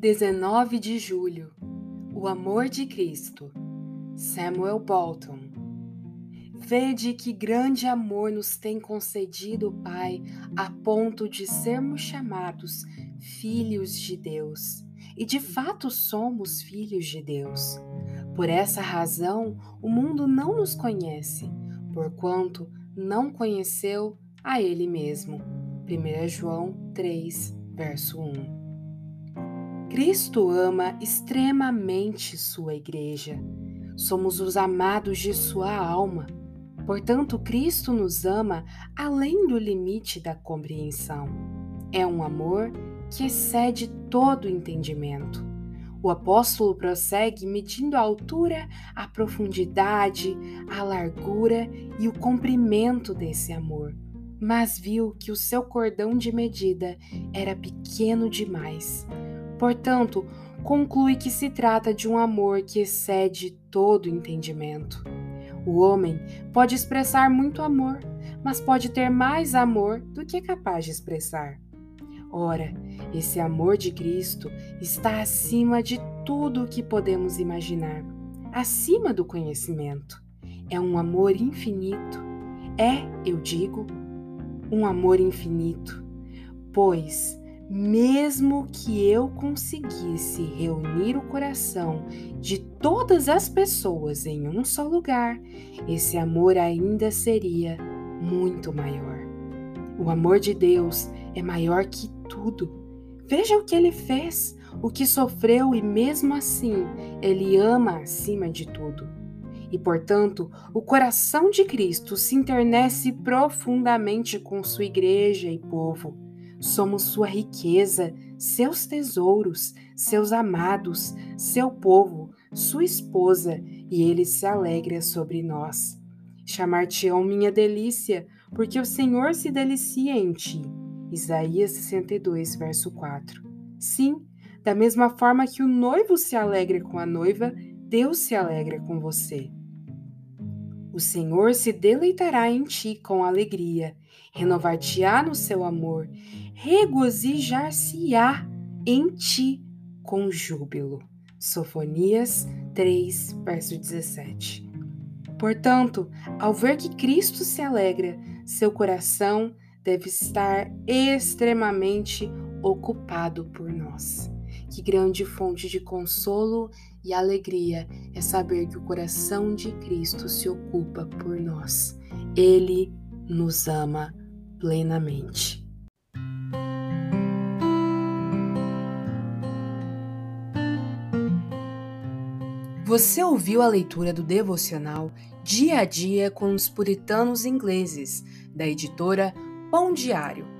19 de julho O amor de Cristo Samuel Bolton Vede que grande amor nos tem concedido o Pai a ponto de sermos chamados filhos de Deus. E de fato somos filhos de Deus. Por essa razão, o mundo não nos conhece, porquanto não conheceu a Ele mesmo. 1 João 3, verso 1. Cristo ama extremamente sua igreja. Somos os amados de sua alma. Portanto, Cristo nos ama além do limite da compreensão. É um amor que excede todo entendimento. O apóstolo prossegue medindo a altura, a profundidade, a largura e o comprimento desse amor, mas viu que o seu cordão de medida era pequeno demais. Portanto, conclui que se trata de um amor que excede todo entendimento. O homem pode expressar muito amor, mas pode ter mais amor do que é capaz de expressar. Ora, esse amor de Cristo está acima de tudo o que podemos imaginar, acima do conhecimento. É um amor infinito. É, eu digo, um amor infinito, pois mesmo que eu conseguisse reunir o coração de todas as pessoas em um só lugar, esse amor ainda seria muito maior. O amor de Deus é maior que tudo. Veja o que ele fez, o que sofreu e mesmo assim ele ama acima de tudo. E portanto, o coração de Cristo se internece profundamente com sua igreja e povo Somos sua riqueza, seus tesouros, seus amados, seu povo, sua esposa, e ele se alegra sobre nós. Chamar-te-ão minha delícia, porque o Senhor se delicia em ti. Isaías 62, verso 4. Sim, da mesma forma que o noivo se alegra com a noiva, Deus se alegra com você. O Senhor se deleitará em ti com alegria, renovar-te-á no seu amor, regozijar-se-á em ti com júbilo. Sofonias 3, verso 17. Portanto, ao ver que Cristo se alegra, seu coração deve estar extremamente ocupado por nós. Que grande fonte de consolo e alegria é saber que o coração de Cristo se ocupa por nós. Ele nos ama plenamente. Você ouviu a leitura do devocional Dia a Dia com os Puritanos Ingleses, da editora Pão Diário.